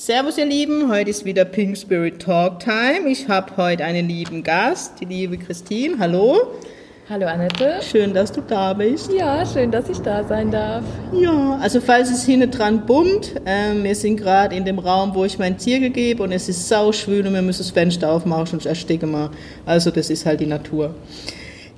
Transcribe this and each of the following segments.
Servus ihr Lieben, heute ist wieder Pink Spirit Talk Time. Ich habe heute einen lieben Gast, die liebe Christine. Hallo. Hallo Annette. Schön, dass du da bist. Ja, schön, dass ich da sein darf. Ja, also falls es hinten dran bummt, äh, wir sind gerade in dem Raum, wo ich mein Ziegel gebe und es ist sau schwül und wir müssen das Fenster aufmachen, sonst ersticken wir. Also das ist halt die Natur.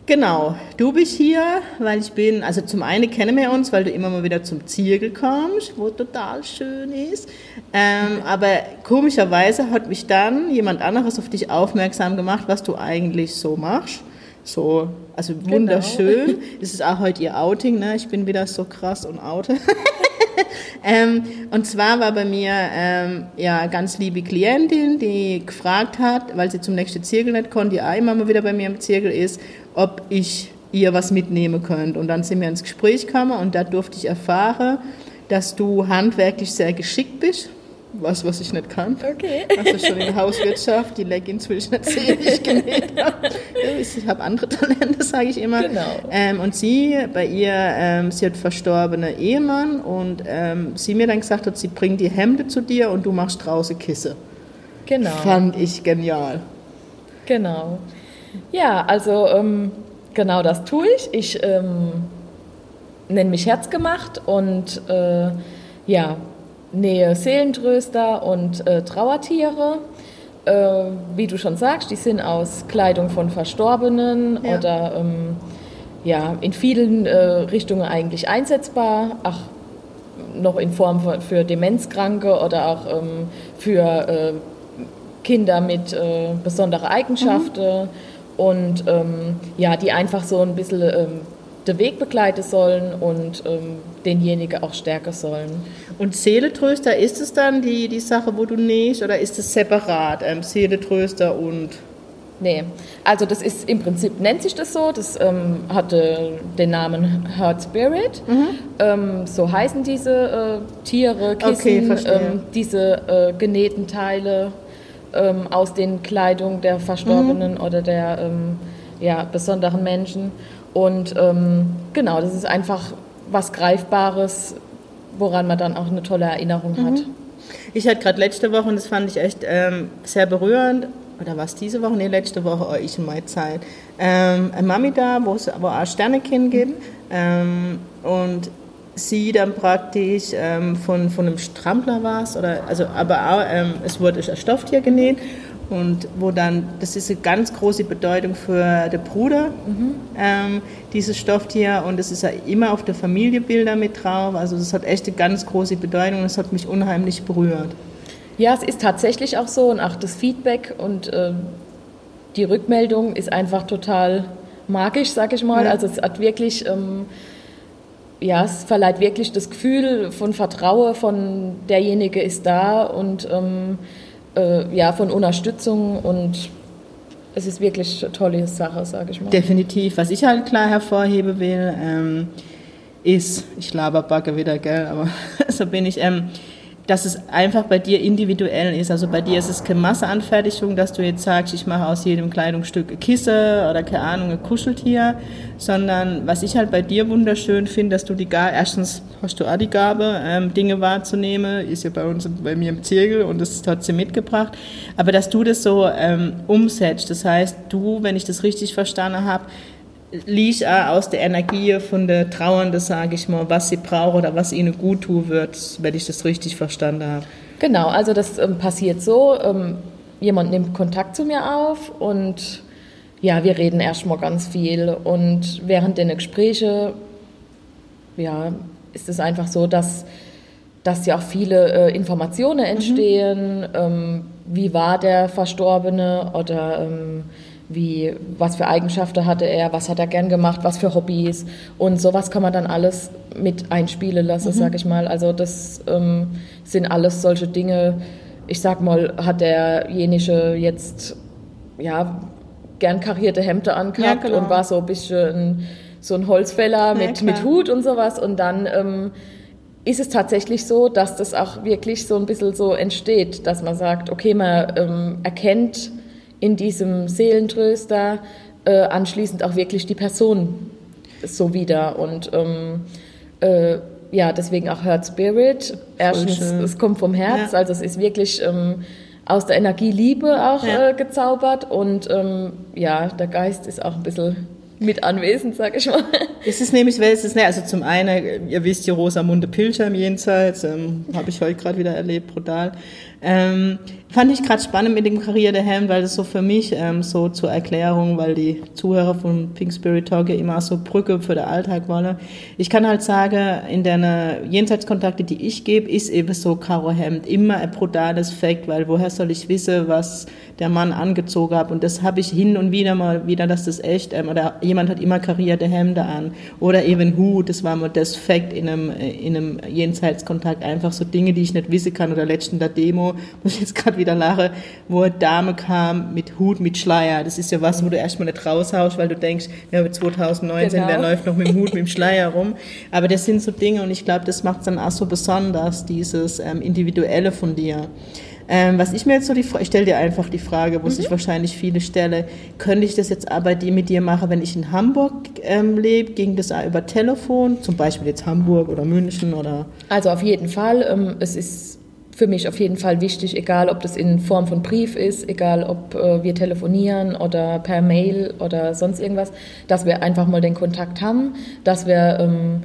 Genau, du bist hier, weil ich bin, also zum einen kennen wir uns, weil du immer mal wieder zum Ziegel kommst, wo total schön ist. Ähm, aber komischerweise hat mich dann jemand anderes auf dich aufmerksam gemacht, was du eigentlich so machst. So, also Genau. wunderschön. Genau. Das ist auch heute ihr Outing, ne? Ich bin wieder so krass und oute. ähm, und zwar war bei mir ähm, ja ganz liebe Klientin, die gefragt hat, weil sie zum nächsten Zirkel nicht konnte, die auch immer mal wieder bei mir im Zirkel ist, ob ich ihr was mitnehmen könnte. Und dann sind wir ins Gespräch gekommen und da durfte ich erfahren, dass du handwerklich sehr geschickt bist. Was, was ich nicht kann. Okay. Also schon in der Hauswirtschaft, die Leggings will ich nicht sehen, die ich genäht habe. Ich habe andere Talente, sage ich immer. Genau. Ähm, und sie, bei ihr, ähm, sie hat verstorbene Ehemann und ähm, sie mir dann gesagt hat, sie bringt die Hemde zu dir und du machst draußen Kisse. Genau. Fand ich genial. Genau. Ja, also ähm, genau das tue ich. Ich ähm, nenne mich Herzgemacht und äh, ja, nähe Seelentröster und äh, Trauertiere. Äh, wie du schon sagst, die sind aus Kleidung von Verstorbenen Ja. oder ähm, ja, in vielen äh, Richtungen eigentlich einsetzbar. Ach, noch in Form von, für Demenzkranke oder auch ähm, für äh, Kinder mit äh, besonderen Eigenschaften und ähm, ja, die einfach so ein bisschen ähm, den Weg begleiten sollen und ähm, denjenigen auch stärken sollen. Und Seeletröster, ist es dann die, die Sache, wo du nähst oder ist es separat? Ähm, Seeletröster und. Nee, also das ist im Prinzip nennt sich das so, das ähm, hatte den Namen Heart Spirit. Ähm, so heißen diese äh, Tiere, Kissen, Okay, ähm, diese äh, genähten Teile ähm, aus den Kleidung der Verstorbenen oder der ähm, ja, besonderen Menschen. Und ähm, genau, das ist einfach was Greifbares, woran man dann auch eine tolle Erinnerung hat. Ich hatte gerade letzte Woche, und das fand ich echt ähm, sehr berührend, oder war es diese Woche? Nee, letzte Woche, oh, ich in meiner Zeit. Ähm, eine Mami da, wo es wo auch Sternekind gibt. Ähm, und sie dann praktisch ähm, von, von einem Strampler war es, oder, also, aber auch, ähm, es wurde ein Stofftier genäht. Und wo dann, das ist eine ganz große Bedeutung für den Bruder, ähm, dieses Stofftier. Und es ist ja immer auf der Familienbilder mit drauf. Also das hat echt eine ganz große Bedeutung und es hat mich unheimlich berührt. Ja, es ist tatsächlich auch so und auch das Feedback und ähm, die Rückmeldung ist einfach total magisch, sag ich mal. Ja. Also es hat wirklich, ähm, ja, es verleiht wirklich das Gefühl von Vertrauen, von derjenige ist da und ähm, äh, ja, von Unterstützung und es ist wirklich eine tolle Sache, sag ich mal. Definitiv. Was ich halt klar hervorheben will, ähm, ist, ich laber Backe wieder, gell, aber so bin ich, ähm, dass es einfach bei dir individuell ist. Also bei dir ist es keine Masseanfertigung, dass du jetzt sagst, ich mache aus jedem Kleidungsstück eine Kisse oder keine Ahnung, ein Kuscheltier, sondern was ich halt bei dir wunderschön finde, dass du die Gabe, erstens hast du auch die Gabe, ähm, Dinge wahrzunehmen, ist ja bei uns, bei mir im Zirkel und das hat sie mitgebracht, aber dass du das so ähm, umsetzt, das heißt, du, wenn ich das richtig verstanden habe, liegt auch aus der Energie von der Trauernde, sage ich mal, was sie braucht oder was ihnen gut tun wird, wenn ich das richtig verstanden habe. Genau, also das ähm, passiert so, ähm, jemand nimmt Kontakt zu mir auf und ja, wir reden erstmal ganz viel und während der Gespräche, ja, ist es einfach so, dass, dass ja auch viele äh, Informationen entstehen, ähm, wie war der Verstorbene oder ähm, wie, was für Eigenschaften hatte er, was hat er gern gemacht, was für Hobbys und sowas kann man dann alles mit einspielen lassen, sag ich mal. Also das ähm, sind alles solche Dinge. Ich sag mal, hat derjenige jetzt ja gern karierte Hemden angehabt Ja, und war so ein bisschen so ein Holzfäller mit, klar. mit Hut und sowas. Und dann ähm, ist es tatsächlich so, dass das auch wirklich so ein bisschen so entsteht, dass man sagt, okay, man ähm, erkennt in diesem Seelentröster äh, anschließend auch wirklich die Person so wieder. Und ähm, äh, ja, deswegen auch Hurt Spirit. Erstens, es kommt vom Herz, Ja. also es ist wirklich ähm, aus der Energie Liebe auch Ja. äh, gezaubert. Und ähm, ja, der Geist ist auch ein bisschen mit anwesend, sag ich mal. Es ist nämlich, weil es ist, ne, also zum einen, ihr wisst, die Rosamunde Pilcher im Jenseits, ähm, habe ich heute gerade wieder erlebt, brutal. Ähm, fand ich gerade spannend mit dem Karriere der Helm, weil das so für mich ähm, so zur Erklärung, weil die Zuhörer von Pink Spirit Talk ja immer so Brücke für den Alltag wollen. Ich kann halt sagen, in den Jenseitskontakte, die ich gebe, ist eben so Karo Hemd immer ein brutales Fact, weil woher soll ich wissen, was der Mann angezogen hat? Und das habe ich hin und wieder mal wieder, dass das echt, ähm, oder jemand hat immer karierte Hemden an oder eben Hut, das war mal das Fact in einem, äh, in einem Jenseitskontakt, einfach so Dinge, die ich nicht wissen kann oder letzten der Demo, muss ich jetzt gerade wieder lachen, wo eine Dame kam mit Hut, mit Schleier, das ist ja was, wo du erstmal nicht raushaust, weil du denkst, ja, 2019, Genau. wer läuft noch mit dem Hut, mit dem Schleier rum, aber das sind so Dinge und ich glaube, das macht es dann auch so besonders, dieses ähm, Individuelle von dir. Ähm, was ich mir jetzt so die Frage, ich stelle dir einfach die Frage, wo sich wahrscheinlich viele stelle, könnte ich das jetzt aber die mit dir machen, wenn ich in Hamburg ähm, lebe, ging das auch über Telefon, zum Beispiel jetzt Hamburg oder München oder Also auf jeden Fall. Ähm, es ist für mich auf jeden Fall wichtig, egal ob das in Form von Brief ist, egal ob äh, wir telefonieren oder per Mail oder sonst irgendwas, dass wir einfach mal den Kontakt haben, dass wir ähm,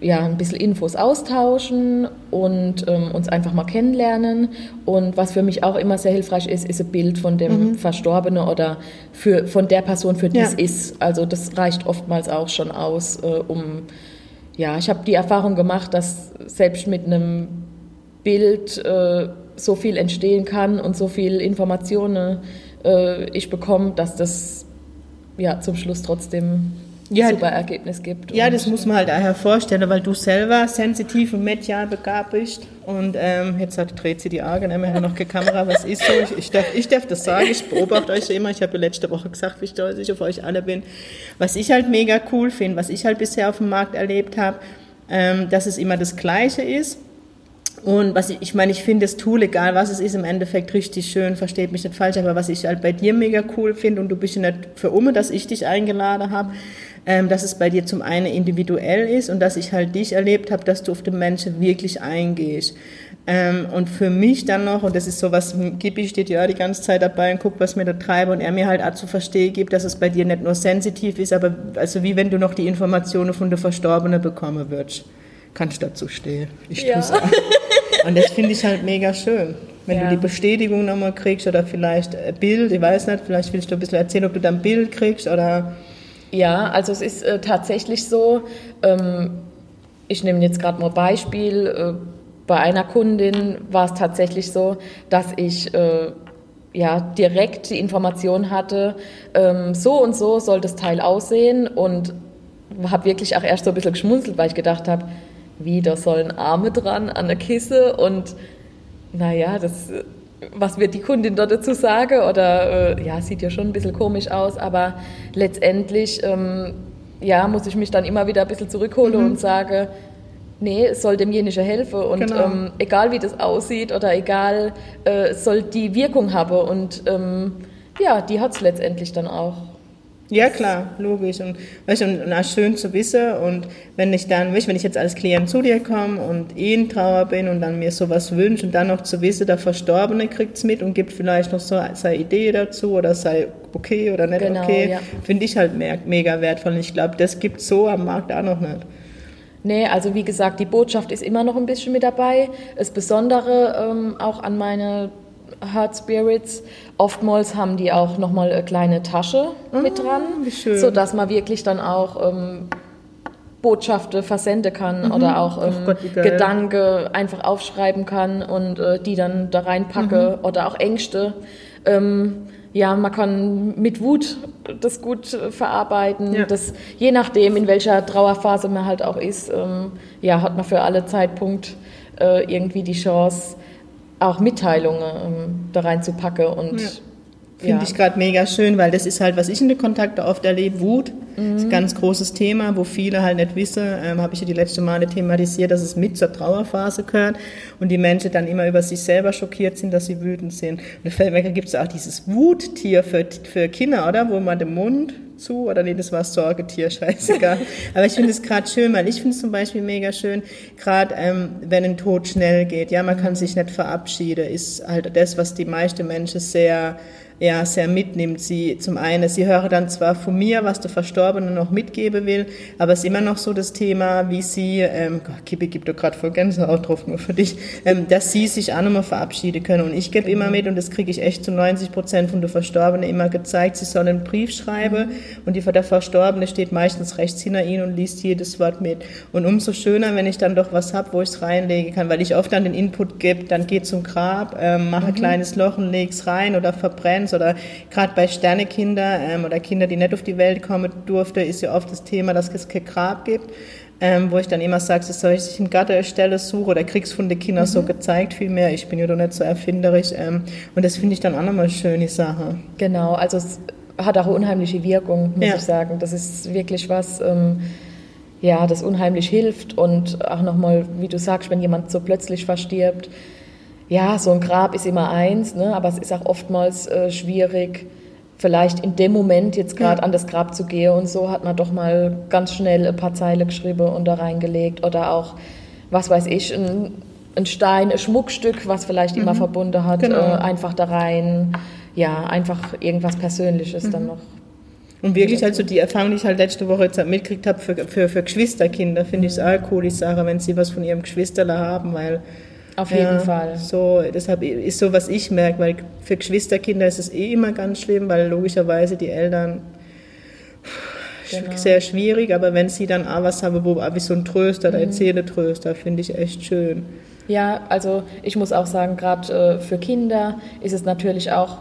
ja, ein bisschen Infos austauschen und ähm, uns einfach mal kennenlernen. Und was für mich auch immer sehr hilfreich ist, ist ein Bild von dem Verstorbenen oder für, von der Person, für die Ja. es ist. Also das reicht oftmals auch schon aus, äh, um ja, ich habe die Erfahrung gemacht, dass selbst mit einem Bild äh, so viel entstehen kann und so viel Informationen äh, ich bekomme, dass das ja zum Schluss trotzdem Ja, ein super Ergebnis gibt. Ja, das muss man halt auch hervorstellen, weil du selber sensitiv und medial begabt bist. Und ähm, jetzt hat, dreht sie die Augen, wir haben noch keine Kamera, was ist so? Ich, ich, darf, ich darf das sagen, ich beobachte euch immer. Ich habe letzte Woche gesagt, wie stolz ich auf euch alle bin. Was ich halt mega cool finde, was ich halt bisher auf dem Markt erlebt habe, ähm, dass es immer das Gleiche ist. Und was ich, ich meine, ich finde das Tool, egal was es ist, im Endeffekt richtig schön, versteht mich nicht falsch, aber was ich halt bei dir mega cool finde und du bist ja nicht für Umme, dass ich dich eingeladen habe, ähm, dass es bei dir zum einen individuell ist und dass ich halt dich erlebt habe, dass du auf den Menschen wirklich eingehst. Ähm, und für mich dann noch, und das ist so was, Gibi steht ja die ganze Zeit dabei und guckt, was mir da treibe und er mir halt auch zu verstehen gibt, dass es bei dir nicht nur sensitiv ist, aber also wie wenn du noch die Informationen von der Verstorbenen bekommen würdest. Kannst dazu stehen. Ich Ja. tu's auch. Und das finde ich halt mega schön. Wenn Ja. du die Bestätigung nochmal kriegst oder vielleicht ein Bild, ich weiß nicht, vielleicht willst du ein bisschen erzählen, ob du da ein Bild kriegst oder. Ja, also es ist äh, tatsächlich so, ähm, ich nehme jetzt gerade mal Beispiel, äh, bei einer Kundin war es tatsächlich so, dass ich äh, ja, direkt die Information hatte, ähm, so und so soll das Teil aussehen und habe wirklich auch erst so ein bisschen geschmunzelt, weil ich gedacht habe, wie, da sollen Arme dran an der Kisse und naja, das, was wird die Kundin dort dazu sagen? Oder äh, ja, sieht ja schon ein bisschen komisch aus, aber letztendlich ähm, ja, muss ich mich dann immer wieder ein bisschen zurückholen und sage, nee, es soll demjenigen helfen und Genau. ähm, egal wie das aussieht oder egal, äh, es soll die Wirkung haben und ähm, ja, die hat es letztendlich dann auch. Ja, klar, logisch. Und, weißt, und, und auch schön zu wissen. Und wenn ich dann, weißt, wenn ich jetzt als Klient zu dir komme und eh in Trauer bin und dann mir sowas wünsche und dann noch zu wissen, der Verstorbene kriegt es mit und gibt vielleicht noch so seine Idee dazu oder sei okay oder nicht Genau, okay, ja. finde ich halt me mega wertvoll. Und ich glaube, das gibt es so am Markt auch noch nicht. Nee, also wie gesagt, die Botschaft ist immer noch ein bisschen mit dabei. Das Besondere ähm, auch an meine Heart Spirits, oftmals haben die auch nochmal eine kleine Tasche mit dran, wie schön. sodass man wirklich dann auch ähm, Botschaften versenden kann oder auch ähm, Gott. Gedanke einfach aufschreiben kann und äh, die dann da reinpacke oder auch Ängste. Ähm, ja, man kann mit Wut das gut verarbeiten. Ja. Das, je nachdem, in welcher Trauerphase man halt auch ist, ähm, ja, hat man für alle Zeitpunkt äh, irgendwie die Chance, auch Mitteilungen ähm, da reinzupacken und Ja. Finde Ja. ich gerade mega schön, weil das ist halt, was ich in den Kontakten oft erlebe, Wut. Ist ein ganz großes Thema, wo viele halt nicht wissen, ähm, habe ich ja die letzte Male thematisiert, dass es mit zur Trauerphase gehört und die Menschen dann immer über sich selber schockiert sind, dass sie wütend sind. Und fällt mir, gibt es auch dieses Wuttier für, für Kinder, oder? Wo man den Mund zu, oder nee, das war das Sorgetier, scheißegal. Aber ich finde es gerade schön, weil ich finde es zum Beispiel mega schön, gerade ähm, wenn ein Tod schnell geht, ja, man kann sich nicht verabschieden, ist halt das, was die meisten Menschen sehr ja, sehr mitnimmt. Sie zum einen, sie hören dann zwar von mir, was der Verstorbene noch mitgeben will, aber es ist immer noch so das Thema, wie sie, ähm, Gott, Kippi gibt doch gerade voll Gänsehaut drauf, nur für dich, ähm, dass sie sich auch nochmal verabschieden können. Und ich gebe immer mit, und das kriege ich echt zu 90 Prozent von der Verstorbenen immer gezeigt, sie sollen einen Brief schreiben und die, der Verstorbene steht meistens rechts hinter ihnen und liest jedes Wort mit. Und umso schöner, wenn ich dann doch was habe, wo ich es reinlegen kann, weil ich oft dann den Input gebe, dann geh zum Grab, ähm, mache ein kleines Loch und leg's rein oder verbrenn's oder gerade bei Sternekinder ähm, oder Kinder, die nicht auf die Welt kommen durfte, ist ja oft das Thema, dass es kein Grab gibt. Ähm, wo ich dann immer sage, so soll ich einen Gatter eine Stelle suchen oder kriegst von den Kindern so gezeigt vielmehr. Ich bin ja doch nicht so erfinderisch. Ähm, und das finde ich dann auch nochmal schöne Sache. Genau, also es hat auch eine unheimliche Wirkung, muss Ja. ich sagen. Das ist wirklich was, ähm, ja, das unheimlich hilft und auch nochmal, wie du sagst, wenn jemand so plötzlich verstirbt, ja, so ein Grab ist immer eins, ne, aber es ist auch oftmals äh, schwierig, vielleicht in dem Moment jetzt gerade an das Grab zu gehen und so hat man doch mal ganz schnell ein paar Zeile geschrieben und da reingelegt oder auch, was weiß ich, ein, ein Stein, ein Schmuckstück, was vielleicht immer verbunden hat, Genau. äh, einfach da rein, ja, einfach irgendwas Persönliches dann noch. Und wirklich halt so die Erfahrung, die ich halt letzte Woche jetzt mitgekriegt habe für, für, für Geschwisterkinder, finde ich es auch cool, die Sache, wenn sie was von ihrem Geschwisterler haben, weil Auf jeden ja, Fall. So, deshalb ist so, was ich merke, weil für Geschwisterkinder ist es eh immer ganz schlimm, weil logischerweise die Eltern Genau. sehr schwierig, aber wenn sie dann auch was haben, wo wie so ein Tröster, mhm. ein Seeletröster, finde ich echt schön. Ja, also ich muss auch sagen, gerade äh, für Kinder ist es natürlich auch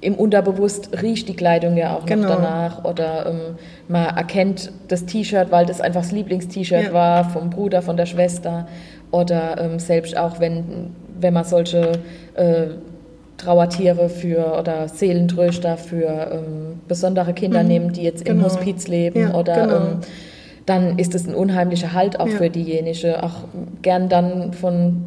im Unterbewusst riecht die Kleidung ja auch Genau. noch danach oder ähm, man erkennt das T-Shirt, weil das einfach das Lieblingst-T-Shirt Ja. war vom Bruder, von der Schwester oder ähm, selbst auch wenn, wenn man solche äh, Trauertiere für oder Seelentröster für ähm, besondere Kinder nimmt, die jetzt im Genau. Hospiz leben Ja, oder genau. ähm, dann ist es ein unheimlicher Halt auch Ja. für diejenige, auch gern dann von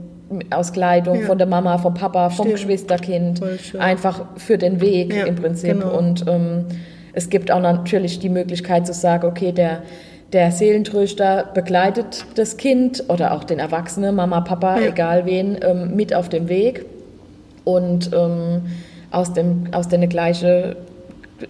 aus Kleidung, Ja. von der Mama, vom Papa, vom Stimmt. Geschwisterkind, einfach für den Weg im Prinzip. genau. Und ähm, es gibt auch natürlich die Möglichkeit zu sagen, okay, der, der Seelentröster begleitet das Kind oder auch den Erwachsenen, Mama, Papa, Ja. egal wen, ähm, mit auf dem Weg. Und ähm, aus, dem, aus den gleichen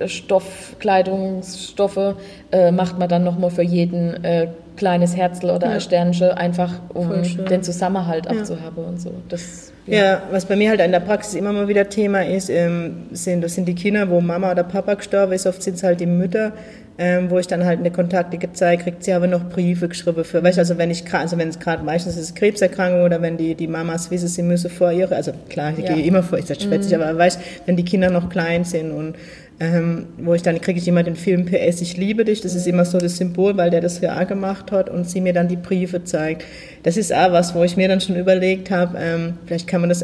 Stoff, Kleidungsstoffe äh, macht man dann nochmal für jeden äh, kleines Herzl oder Ja. ein Sternchen, einfach um den Zusammenhalt auch Ja. zu haben und so. Das, Ja, was bei mir halt in der Praxis immer mal wieder Thema ist, ähm, sind, das sind die Kinder, wo Mama oder Papa gestorben ist, oft sind es halt die Mütter, ähm, wo ich dann halt eine Kontakte gezeigt kriege, sie haben noch Briefe geschrieben für, weißt du, also wenn ich also wenn es gerade meistens ist es Krebserkrankung oder wenn die, die Mamas wissen, sie müssen vor ihre, also klar, ich Ja. gehe immer vor, ich sag schwätzig, aber weißt, wenn die Kinder noch klein sind und ähm, wo ich dann kriege ich immer den Film PS, ich liebe dich, das ist immer so das Symbol, weil der das ja auch gemacht hat und sie mir dann die Briefe zeigt. Das ist auch was, wo ich mir dann schon überlegt habe, ähm, vielleicht kann man das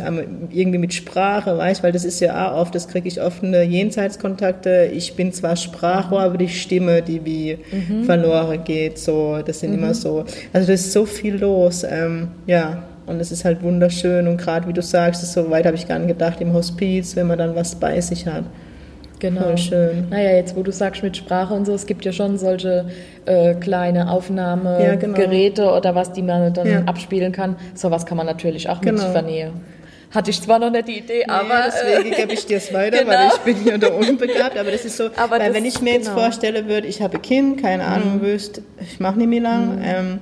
irgendwie mit Sprache, weißt, weil das ist ja auch oft, das kriege ich oft eine Jenseitskontakte. Ich bin zwar Sprachrohr, aber die Stimme, die wie verloren geht, so, das sind immer so. Also da ist so viel los, ähm, ja. Und es ist halt wunderschön und gerade wie du sagst, so weit habe ich gar nicht gedacht im Hospiz, wenn man dann was bei sich hat. Genau. Voll schön. Naja, jetzt wo du sagst mit Sprache und so, es gibt ja schon solche äh, kleine Ja, genau. Aufnahmegeräte oder was, die man dann Ja. abspielen kann. Sowas kann man natürlich auch mit Genau. vernehmen. Hatte ich zwar noch nicht die Idee, aber nee, deswegen äh, gebe ich dir es weiter, Genau. weil ich bin ja da unbegabt. Aber das ist so, Aber weil das- wenn ich mir jetzt genau. vorstelle würde, ich habe ein Kind, keine Ahnung, wüsste, ich mache nicht mehr lang, ähm,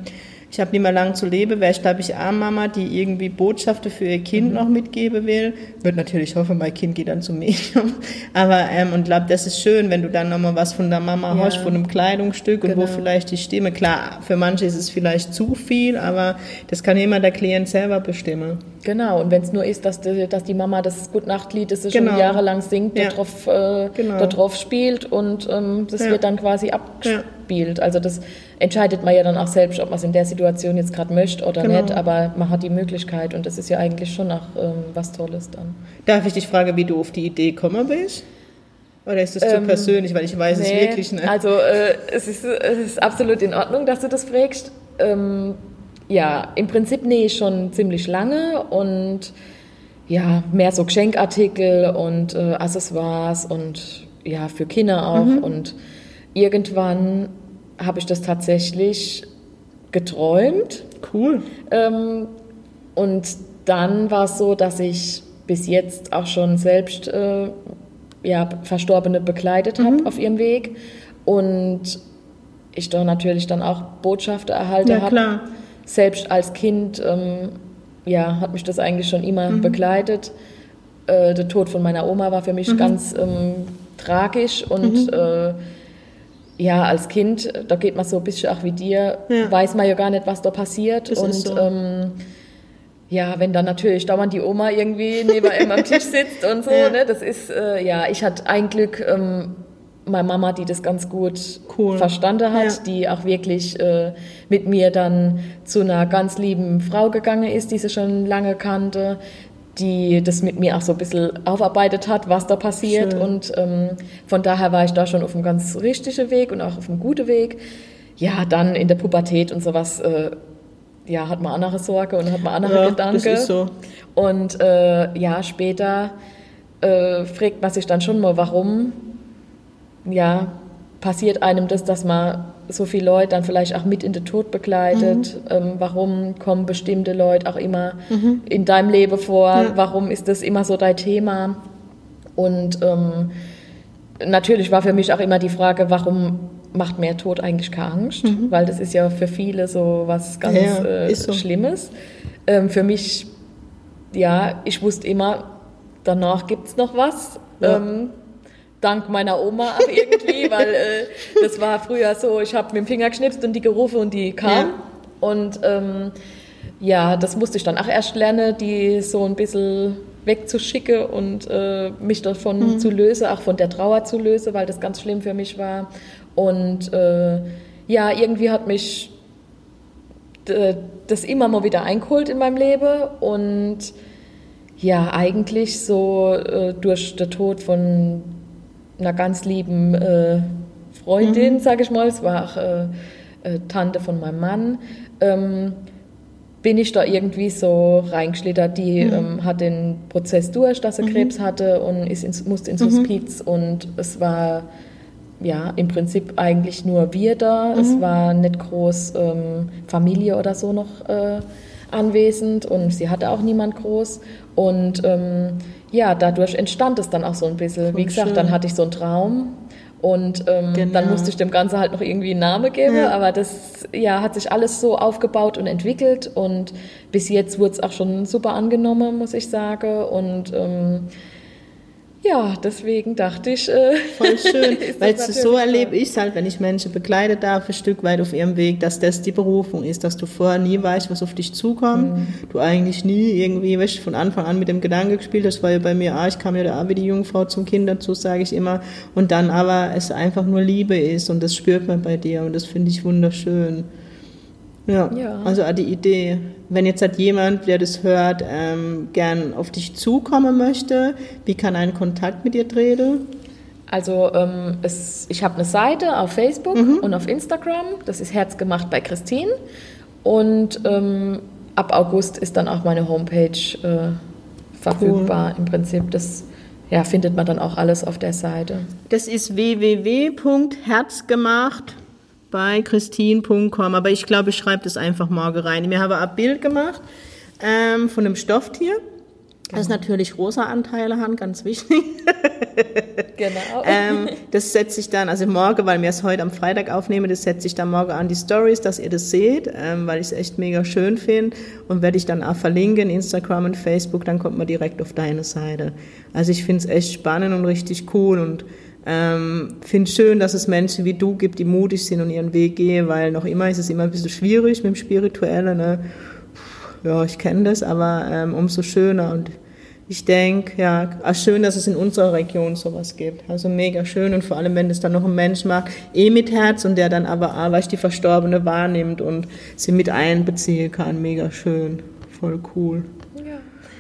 ich habe nicht mehr lang zu leben, wäre ich, glaube ich, auch Mama, die irgendwie Botschaften für ihr Kind noch mitgeben will. Würde natürlich hoffen, mein Kind geht dann zum Medium. Aber, ähm, und glaube, das ist schön, wenn du dann nochmal was von der Mama Ja. hast, von einem Kleidungsstück und wo Genau. vielleicht die Stimme, klar, für manche ist es vielleicht zu viel, aber das kann immer der Klient selber bestimmen. Genau. Und wenn es nur ist, dass die, dass die Mama das Gutnachtlied, das sie Genau. schon jahrelang singt, Ja. da drauf, äh, Genau. da drauf spielt und ähm, das Ja. wird dann quasi abgespielt. Also das entscheidet man ja dann auch selbst, ob man es in der Situation jetzt gerade möchte oder Genau. nicht, aber man hat die Möglichkeit und das ist ja eigentlich schon auch ähm, was Tolles dann. Darf ich dich fragen, wie du auf die Idee gekommen bist? Oder ist das zu Ähm, persönlich, weil ich weiß es Nee, wirklich nicht. Also äh, es, ist, es ist absolut in Ordnung, dass du das fragst. Ähm, ja, im Prinzip nähe ich schon ziemlich lange und ja, mehr so Geschenkartikel und äh, Accessoires und ja, für Kinder auch. Mhm. Und irgendwann habe ich das tatsächlich geträumt. Cool. Ähm, und dann war es so, dass ich bis jetzt auch schon selbst äh, ja, Verstorbene begleitet habe Mhm. auf ihrem Weg. Und ich da natürlich dann auch Botschaften erhalten Ja, habe. Selbst als Kind ähm, ja, hat mich das eigentlich schon immer Mhm. begleitet. Äh, der Tod von meiner Oma war für Mhm. mich ganz ähm, tragisch und äh, ja, als Kind, da geht man so ein bisschen auch wie dir, Ja. weiß man ja gar nicht, was da passiert. Das und so. ähm, ja, wenn dann natürlich dauernd die Oma irgendwie neben einem am Tisch sitzt und so, Ja. ne, das ist, äh, ja, ich hatte ein Glück, ähm, meine Mama, die das ganz gut Cool. verstanden hat, Ja. die auch wirklich äh, mit mir dann zu einer ganz lieben Frau gegangen ist, die sie schon lange kannte, die das mit mir auch so ein bisschen aufarbeitet hat, was da passiert. Schön. Und ähm, von daher war ich da schon auf einem ganz richtigen Weg und auch auf einem guten Weg. Ja, dann in der Pubertät und sowas, äh, ja, hat man andere Sorge und hat man andere Ja, Gedanken. das ist so. Und äh, ja, später äh, fragt man sich dann schon mal, warum ja, passiert einem das, dass man so viele Leute dann vielleicht auch mit in den Tod begleitet? Mhm. Ähm, warum kommen bestimmte Leute auch immer in deinem Leben vor? Ja. Warum ist das immer so dein Thema? Und ähm, natürlich war für mich auch immer die Frage, warum macht mir Tod eigentlich keine Angst? Weil das ist ja für viele so was ganz Mhm. Ja, äh, so. Schlimmes. Ähm, für mich, ja, ich wusste immer, danach gibt es noch was. Ja. Ähm, dank meiner Oma auch irgendwie, weil äh, das war früher so, ich habe mit dem Finger geschnipst und die gerufen und die kam. Ja. Und ähm, ja, das musste ich dann auch erst lernen, die so ein bisschen wegzuschicken und äh, mich davon zu lösen, auch von der Trauer zu lösen, weil das ganz schlimm für mich war. Und äh, ja, irgendwie hat mich das immer mal wieder eingeholt in meinem Leben und ja, eigentlich so äh, durch den Tod von einer ganz lieben äh, Freundin, sage ich mal, es war auch äh, äh, Tante von meinem Mann, ähm, bin ich da irgendwie so reingeschlittert. Die ähm, hat den Prozess durch, dass sie Krebs hatte und ist ins, musste ins Hospiz. Und es war ja im Prinzip eigentlich nur wir da. Es war nicht groß ähm, Familie oder so noch äh, anwesend und sie hatte auch niemand groß. Und ähm, ja, dadurch entstand es dann auch so ein bisschen. Wie Voll gesagt, schön. dann hatte ich so einen Traum. Und ähm, Genau. dann musste ich dem Ganzen halt noch irgendwie einen Namen geben, Ja. aber das ja, hat sich alles so aufgebaut und entwickelt und bis jetzt wurde es auch schon super angenommen, muss ich sagen. Und ähm, ja, deswegen dachte ich, äh, Voll schön, weil so erlebe ich es halt, wenn ich Menschen begleite darf, ein Stück weit auf ihrem Weg, dass das die Berufung ist, dass du vorher nie weißt, was auf dich zukommt. Mhm. Du eigentlich nie irgendwie, weißt, von Anfang an mit dem Gedanke gespielt hast, war ja bei mir auch, ich kam ja da auch wie die Jungfrau zum Kind dazu, sage ich immer. Und dann aber es einfach nur Liebe ist und das spürt man bei dir und das finde ich wunderschön. Ja, Ja. also die Idee, wenn jetzt halt jemand, der das hört, ähm, gern auf dich zukommen möchte, wie kann ein Kontakt mit dir treten? Also ähm, es, ich habe eine Seite auf Facebook Mhm. und auf Instagram. Das ist Herzgemacht bei Christine. Und ähm, ab August ist dann auch meine Homepage äh, verfügbar. Im Prinzip das ja, findet man dann auch alles auf der Seite. Das ist www.herzgemacht bei christine.com. Aber ich glaube, ich schreibe das einfach morgen rein. Wir haben ein Bild gemacht ähm, von einem Stofftier. Das natürlich rosa Anteile haben, ganz wichtig. Genau. ähm, das setze ich dann, also morgen, weil wir es heute am Freitag aufnehmen, das setze ich dann morgen an die Stories, dass ihr das seht, ähm, weil ich es echt mega schön finde und werde ich dann auch verlinken, Instagram und Facebook, dann kommt man direkt auf deine Seite. Also ich finde es echt spannend und richtig cool und ähm, finde schön, dass es Menschen wie du gibt, die mutig sind und ihren Weg gehen, weil noch immer ist es immer ein bisschen schwierig mit dem Spirituellen. Ne? Ja, ich kenne das, aber ähm, umso schöner und ich denke, ja, auch schön, dass es in unserer Region sowas gibt. Also mega schön und vor allem, wenn es dann noch ein Mensch macht, eh mit Herz und der dann aber auch, weißt, die Verstorbene wahrnimmt und sie mit einbeziehen kann. Mega schön. Voll cool.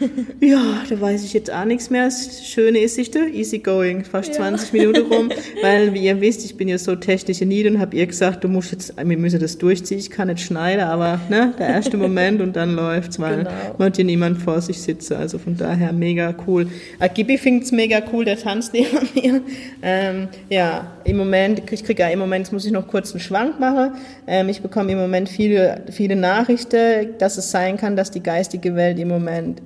ja. da weiß ich jetzt auch nichts mehr. Das Schöne ist, ich da easy going, fast ja. 20 Minuten rum, weil, wie ihr wisst, ich bin ja so technische Nied und habe ihr gesagt, du musst jetzt, wir müssen das durchziehen, ich kann nicht schneiden, aber ne, der erste Moment und dann läuft's, weil genau. man hat hier niemand vor sich sitze, also von daher mega cool. Agibi find's mega cool, der tanzt neben mir. Ähm, ja, im Moment, ich kriege ja im Moment, jetzt muss ich noch kurz einen Schwank machen, ähm, ich bekomme im Moment viele, viele Nachrichten, dass es sein kann, dass die geistige Welt im Moment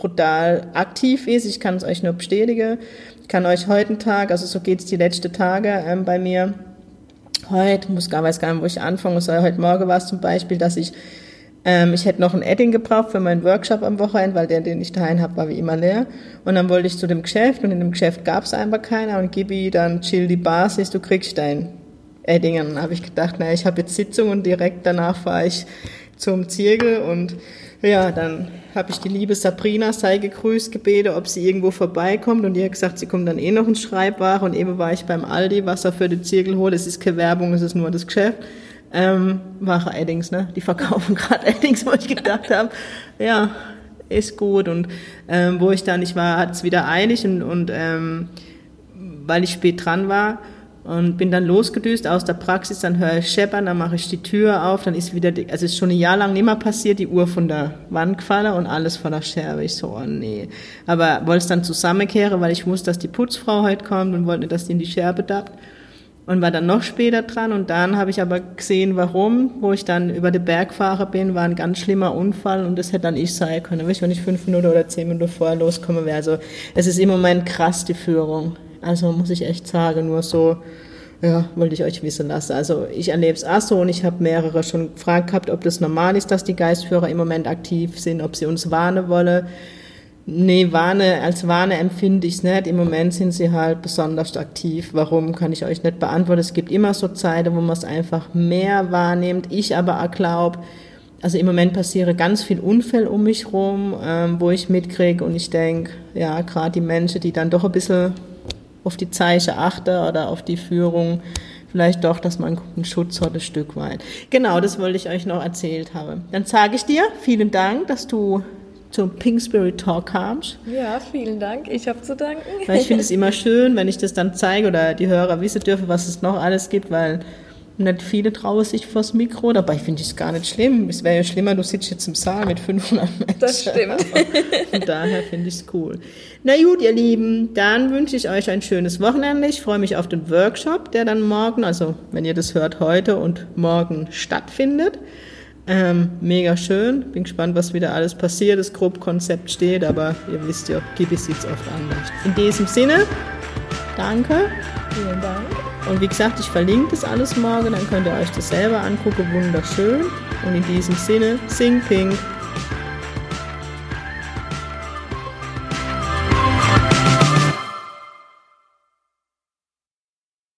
brutal aktiv ist. Ich kann es euch nur bestätigen. Ich kann euch heute Tag, also so geht es die letzten Tage ähm, bei mir. Heute, muss gar, weiß gar nicht, wo ich anfangen soll. Heute Morgen war es zum Beispiel, dass ich, ähm, ich hätte noch ein Edding gebraucht für meinen Workshop am Wochenende, weil der, den ich daheim habe, war wie immer leer. Und dann wollte ich zu dem Geschäft und in dem Geschäft gab es einfach keiner und Gibi dann chill die Basis, du kriegst dein Edding. Und dann habe ich gedacht, naja, ich habe jetzt Sitzung und direkt danach fahre ich zum Zirkel und ja, dann habe ich die liebe Sabrina sei gegrüßt gebeten, ob sie irgendwo vorbeikommt und die hat gesagt, sie kommt dann eh noch ins Schreibware und eben war ich beim Aldi, Wasser für den Zirkel holt, es ist keine Werbung, es ist nur das Geschäft. Ähm, Ware Eddings, ne? Die verkaufen gerade Eddings, wo ich gedacht habe, ja, ist gut. Und ähm, wo ich dann nicht war, hat es wieder eilig und, und ähm, weil ich spät dran war, und bin dann losgedüst aus der Praxis, dann höre ich scheppern, dann mache ich die Tür auf, dann ist wieder, die, also ist schon ein Jahr lang nicht mehr passiert, die Uhr von der Wand gefallen und alles von der Scherbe. Ich so, oh nee. Aber wollte es dann zusammenkehren, weil ich wusste, dass die Putzfrau heute kommt und wollte nicht, dass die in die Scherbe dappt. Und war dann noch später dran und dann habe ich aber gesehen, warum, wo ich dann über den Berg fahre bin, war ein ganz schlimmer Unfall und das hätte dann ich sein können, wenn ich fünf Minuten oder zehn Minuten vorher loskommen wäre. Also es ist im Moment krass, die Führung. Also muss ich echt sagen, nur so, ja, wollte ich euch wissen lassen. Also ich erlebe es auch so und ich habe mehrere schon gefragt gehabt, ob das normal ist, dass die Geistführer im Moment aktiv sind, ob sie uns warnen wollen. Nee, Warne, als Warne empfinde ich es nicht. Im Moment sind sie halt besonders aktiv. Warum, kann ich euch nicht beantworten. Es gibt immer so Zeiten, wo man es einfach mehr wahrnimmt. Ich aber auch glaube, also im Moment passiere ganz viel Unfälle um mich rum, ähm, wo ich mitkriege und ich denke, ja, gerade die Menschen, die dann doch ein bisschen auf die Zeichen achte oder auf die Führung, vielleicht doch, dass man einen Schutz hat, ein Stück weit. Genau, das wollte ich euch noch erzählt haben. Dann sage ich dir vielen Dank, dass du zum Pink Spirit Talk kamst. Ja, vielen Dank. Ich habe zu danken. Weil ich finde es immer schön, wenn ich das dann zeige oder die Hörer wissen dürfen, was es noch alles gibt, weil nicht viele trauen sich vors Mikro, dabei finde ich es gar nicht schlimm. Es wäre ja schlimmer, du sitzt jetzt im Saal mit 500 Menschen. Das stimmt. Von daher finde ich es cool. Na gut, ihr Lieben, dann wünsche ich euch ein schönes Wochenende. Ich freue mich auf den Workshop, der dann morgen, also wenn ihr das hört, heute und morgen stattfindet. Ähm, mega schön. Bin gespannt, was wieder alles passiert. Das Grobkonzept steht, aber ihr wisst ja, Gibi sieht es oft anders. In diesem Sinne, danke. Vielen Dank. Und wie gesagt, ich verlinke das alles morgen, dann könnt ihr euch das selber angucken, wunderschön. Und in diesem Sinne, sing pink.